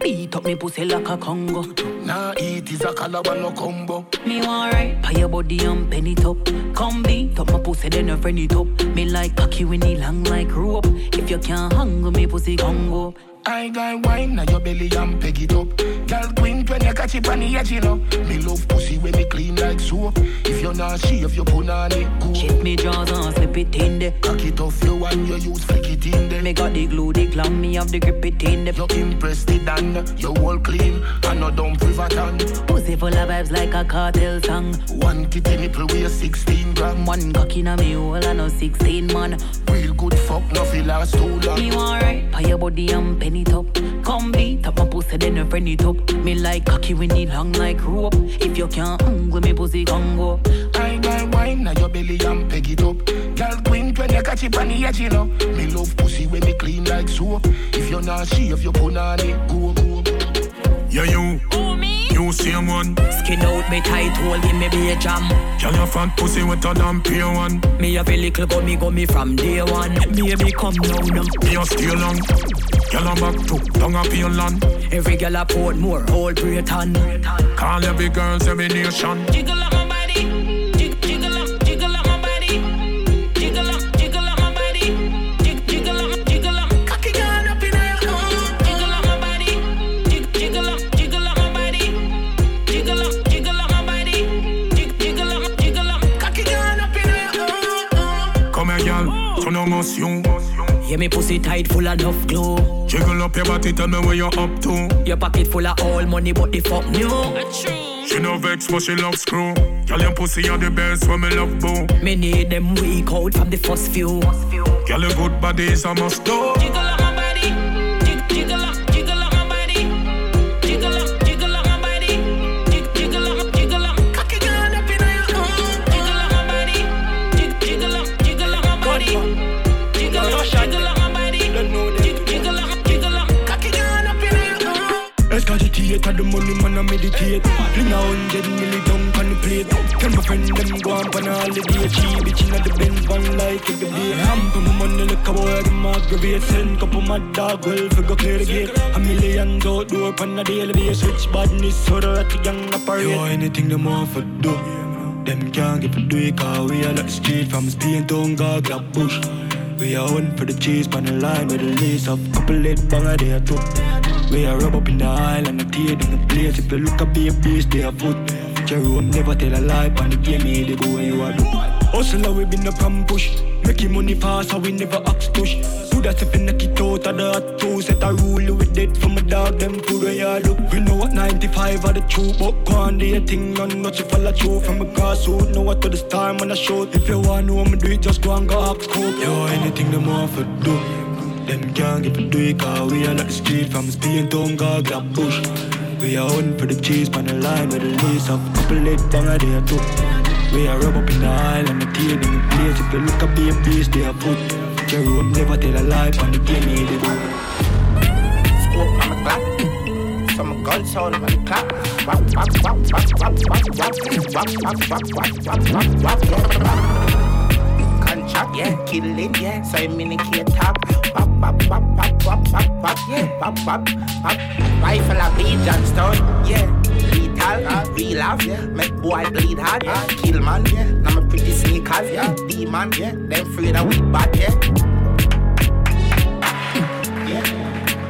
[SPEAKER 29] Beat up me pussy like a Congo.
[SPEAKER 15] Nah, eat is a calabar no combo.
[SPEAKER 29] Me want right, pay your body and penny top. Come beat up my pussy, then you friend it up. Me like cocky when it long like rope. If you can't hang me pussy Congo.
[SPEAKER 15] I got wine now your belly and peg it up. Girl queen when you catch it on the edge, you know. Me love pussy when me clean like soap. If you're not shave, you put on it good.
[SPEAKER 29] Shift me jaws and slip it in there.
[SPEAKER 15] Cock it off you and you use flick it in there.
[SPEAKER 29] Me got the glue, the glam, me have the grip it in there.
[SPEAKER 15] You impress the dan, you all clean and no dumb privaton.
[SPEAKER 29] Pussy full of vibes like a cartel song.
[SPEAKER 15] One titty nipple weigh 16 gram.
[SPEAKER 29] One cock in a me hole and no 16 man.
[SPEAKER 15] Real good fuck, no feel last too long.
[SPEAKER 29] Me want right, pay your body and penny top. Come beat up my pussy, then you friend it up. Me like cocky when it long like rope. If you can't hang with me pussy Congo.
[SPEAKER 15] I got wine now your belly and peg it up. Girl queen when you catch it on the edge, you know. Me love pussy when me clean like soap. If you're not shave, you put on it go go.
[SPEAKER 30] Yeah, you. You same one.
[SPEAKER 29] Skin out me tight hole, give me be a jam.
[SPEAKER 30] Girl, your fat pussy wetter than pure one.
[SPEAKER 29] Me have a little gummy gummy from day one. Baby, come now now.
[SPEAKER 30] Me a stay long.
[SPEAKER 31] Girl, I'm back to down a Finland.
[SPEAKER 32] Every girl a port more, whole Britain.
[SPEAKER 31] Call every girl, every nation.
[SPEAKER 33] Jiggle up
[SPEAKER 31] motion.
[SPEAKER 32] Yeah, me pussy tight, full of enough glue.
[SPEAKER 31] Jiggle up your body, tell me where you're up to.
[SPEAKER 32] Your pocket full of all money, but the fuck new.
[SPEAKER 31] She no vex, but she love screw. Girl, your pussy are the best when me love boo.
[SPEAKER 32] Me need them weak out from the first few.
[SPEAKER 31] Girl, your good body is a must do.
[SPEAKER 33] Jiggle
[SPEAKER 28] the money man I meditate. Fling a hundred down on the plate. Tell my friend them go on pan holiday. Cheap bitch inna the Benz van like every day. Ramp on my money like a boy them aggravate Send couple mad dog well fi go clear the gate. A million outdoor pan a daily basis. Switch badness so the rat gang operate Yo anything them want for do Them can't get for do cause we are like street From Spain to God grab bush. We are on for the cheese on the line with the lace of couple lit bang a day or two. We are rub up in the aisle and the tear in the place. If you look be a beast, they are foot. Jerome never tell a lie, on the game, me they go where you are do. Hustle, we been up and push. Making money fast, so we never ask push. Do that if you knock it out of the hot two. Set a rule with dead from a dog, them food where you do. We know what 95 are the truth, but go on do your thing, none not to follow through. From a grassroots, know what to the star, when I show. If you want to know, I'ma do it, just go and go ask coke. Yo, anything them want for do. Dem can't give a tweak, cause we are like the street from Spain, Tonga, grab bush. We are hunting for the cheese, pan the line with the lease of couple lit banger there too. We are rub up in the aisle and the tail in the place. If you look up in place, they are foot. Jerome never tell a lie, pan the game, he did.
[SPEAKER 23] Scope on the back, some guns on the clock. Contract, yeah, kill it, yeah. So I'm in a K-top. Wap, wap, wap, wap, wap, wap, wap, yeah. Wap, wap, wap. Rifle of B. Johnstone, yeah. Lethal, real off, yeah. Make boy bleed hard, yeah. Kill man, yeah. Now my pretty sneakers, yeah. Demon, yeah. Them afraid of we bad, yeah.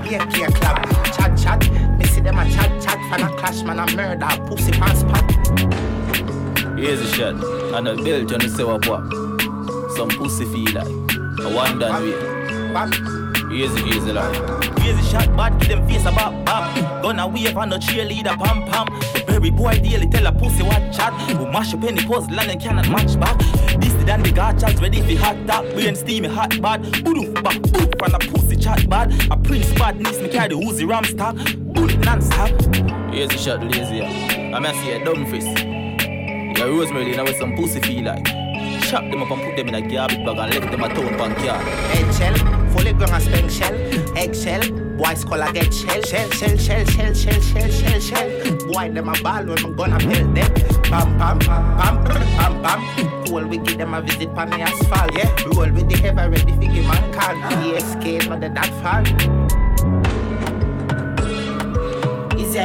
[SPEAKER 23] Yeah, yeah, club. Chat, chat. Me see them a chat, chat. Fan a clash, man, a murder. Pussy pants spot.
[SPEAKER 27] Here's a shot. And a bill, you know, say what what. Some pussy feel like. A one done way. A here's a lot.
[SPEAKER 22] Crazy shot bad, give them face a bop bop. Gonna wave on the cheerleader pam pam. The berry boy daily tell a pussy what chat. We mash up any puzzle and cannot match back. This the than the gotchas ready for hot top. We ain't steamy hot bad. Boof back boof from the pussy chat bad. A prince bad needs me carry the Uzi ram stock. Bullet non-stop.
[SPEAKER 27] Here's a shot, lazy. I'm gonna see a dumb face. Yeah, Rosemary, now with some pussy feel like. Chop them up and put them in a garbage bag and left them a town bank yard.
[SPEAKER 23] Eggshell, fully grown and spank shell. Eggshell, boys collar get shell. Shell, shell, shell, shell, shell, shell, shell, shell. Boy, them a ball when I'm gonna build them. Pam, pam, pam, pam, pam. Cool, we give them a visit on the asphalt, yeah. Roll with the heavy ready for give man call. ESK, not the that fall. Easy.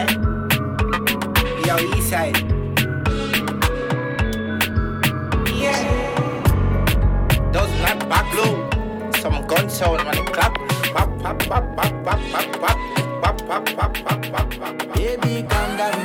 [SPEAKER 23] Yo, east back low. Some gun sound when it clap. Pop, pop, pop, pop, pop, pop, pop. Pop, pop, pop, pop, pop, pop.
[SPEAKER 34] Baby, calm down,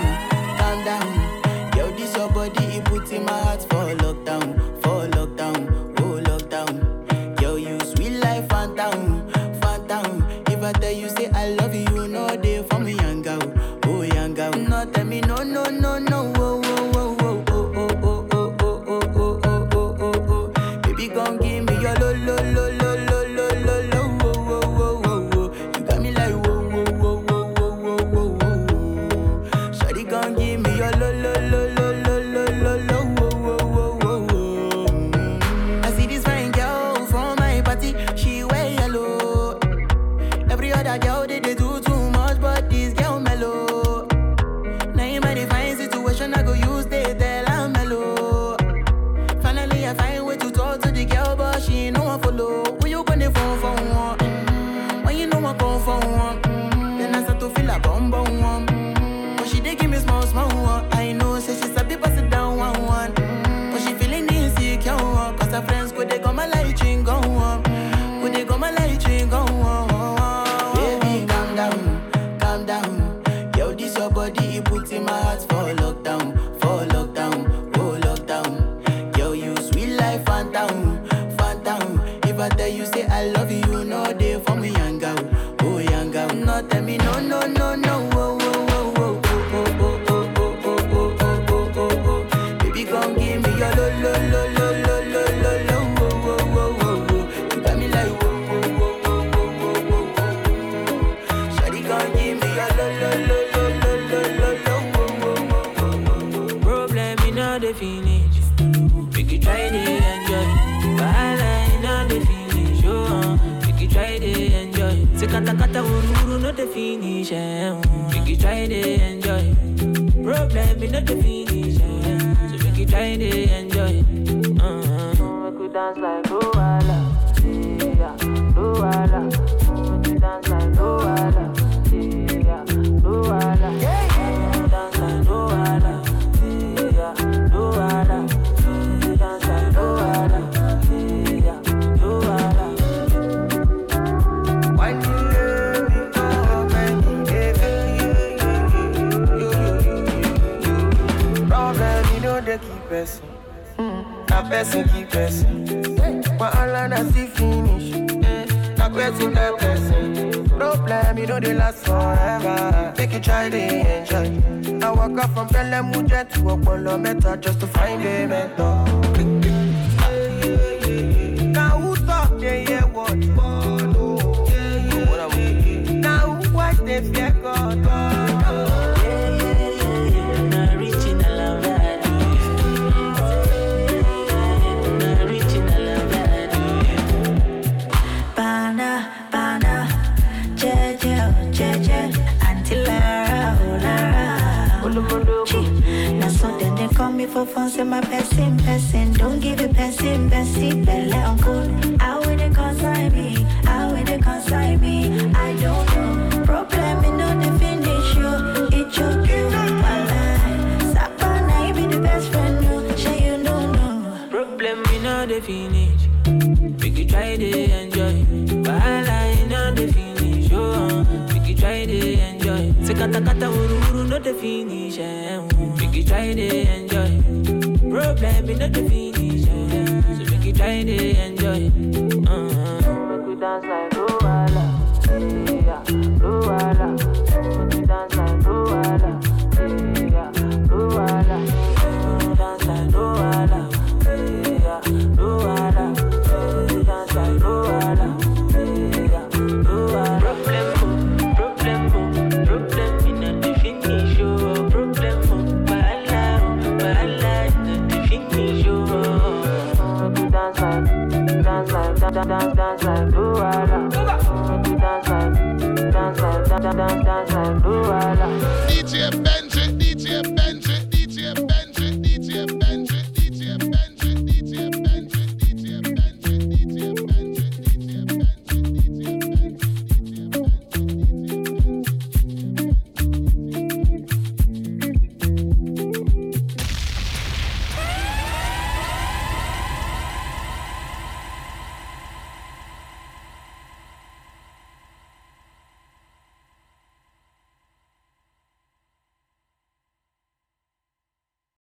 [SPEAKER 35] dey try, dey enjoy.
[SPEAKER 33] I walk up from Pelham Mujer to Opolo Meta just to find a mentor.